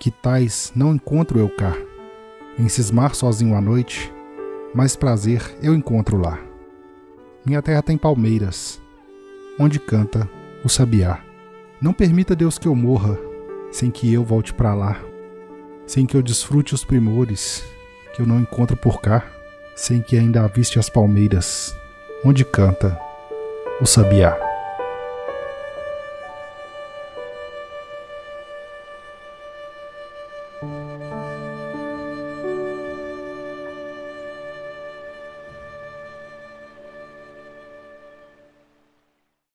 que tais não encontro eu cá. Em cismar sozinho à noite, mais prazer eu encontro lá. Minha terra tem palmeiras, onde canta o sabiá. Não permita Deus que eu morra sem que eu volte para lá, sem que eu desfrute os primores que eu não encontro por cá, sem que ainda aviste as palmeiras, onde canta o sabiá. Música